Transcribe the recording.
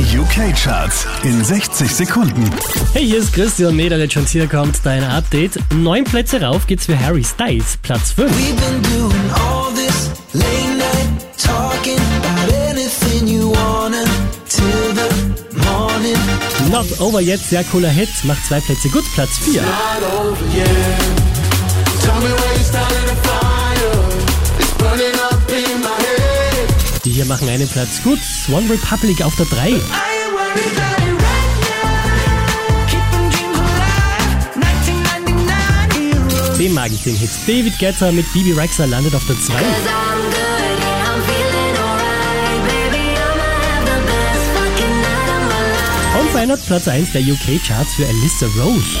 Die UK-Charts in 60 Sekunden. Hey, hier ist Christian Mederich und hier kommt dein Update. Neun Plätze rauf geht's für Harry Styles, Platz 5. We've been doing all this late night talking about anything you wanna till the morning. Not Over Yet, sehr cooler Hit, macht zwei Plätze gut, Platz 4. Die hier machen einen Platz gut, One Republic auf der 3. I ain't worried about it right now. Keeping dreams alive. 1999 heroes. Den mag ich, den Hit. David Guetta mit Bibi Rexha landet auf der 2. Cause I'm good, yeah, I'm feeling alright. Baby, I'ma have the best fucking night of my life. Und verändert Platz 1 der UK-Charts für Alyssa Rose.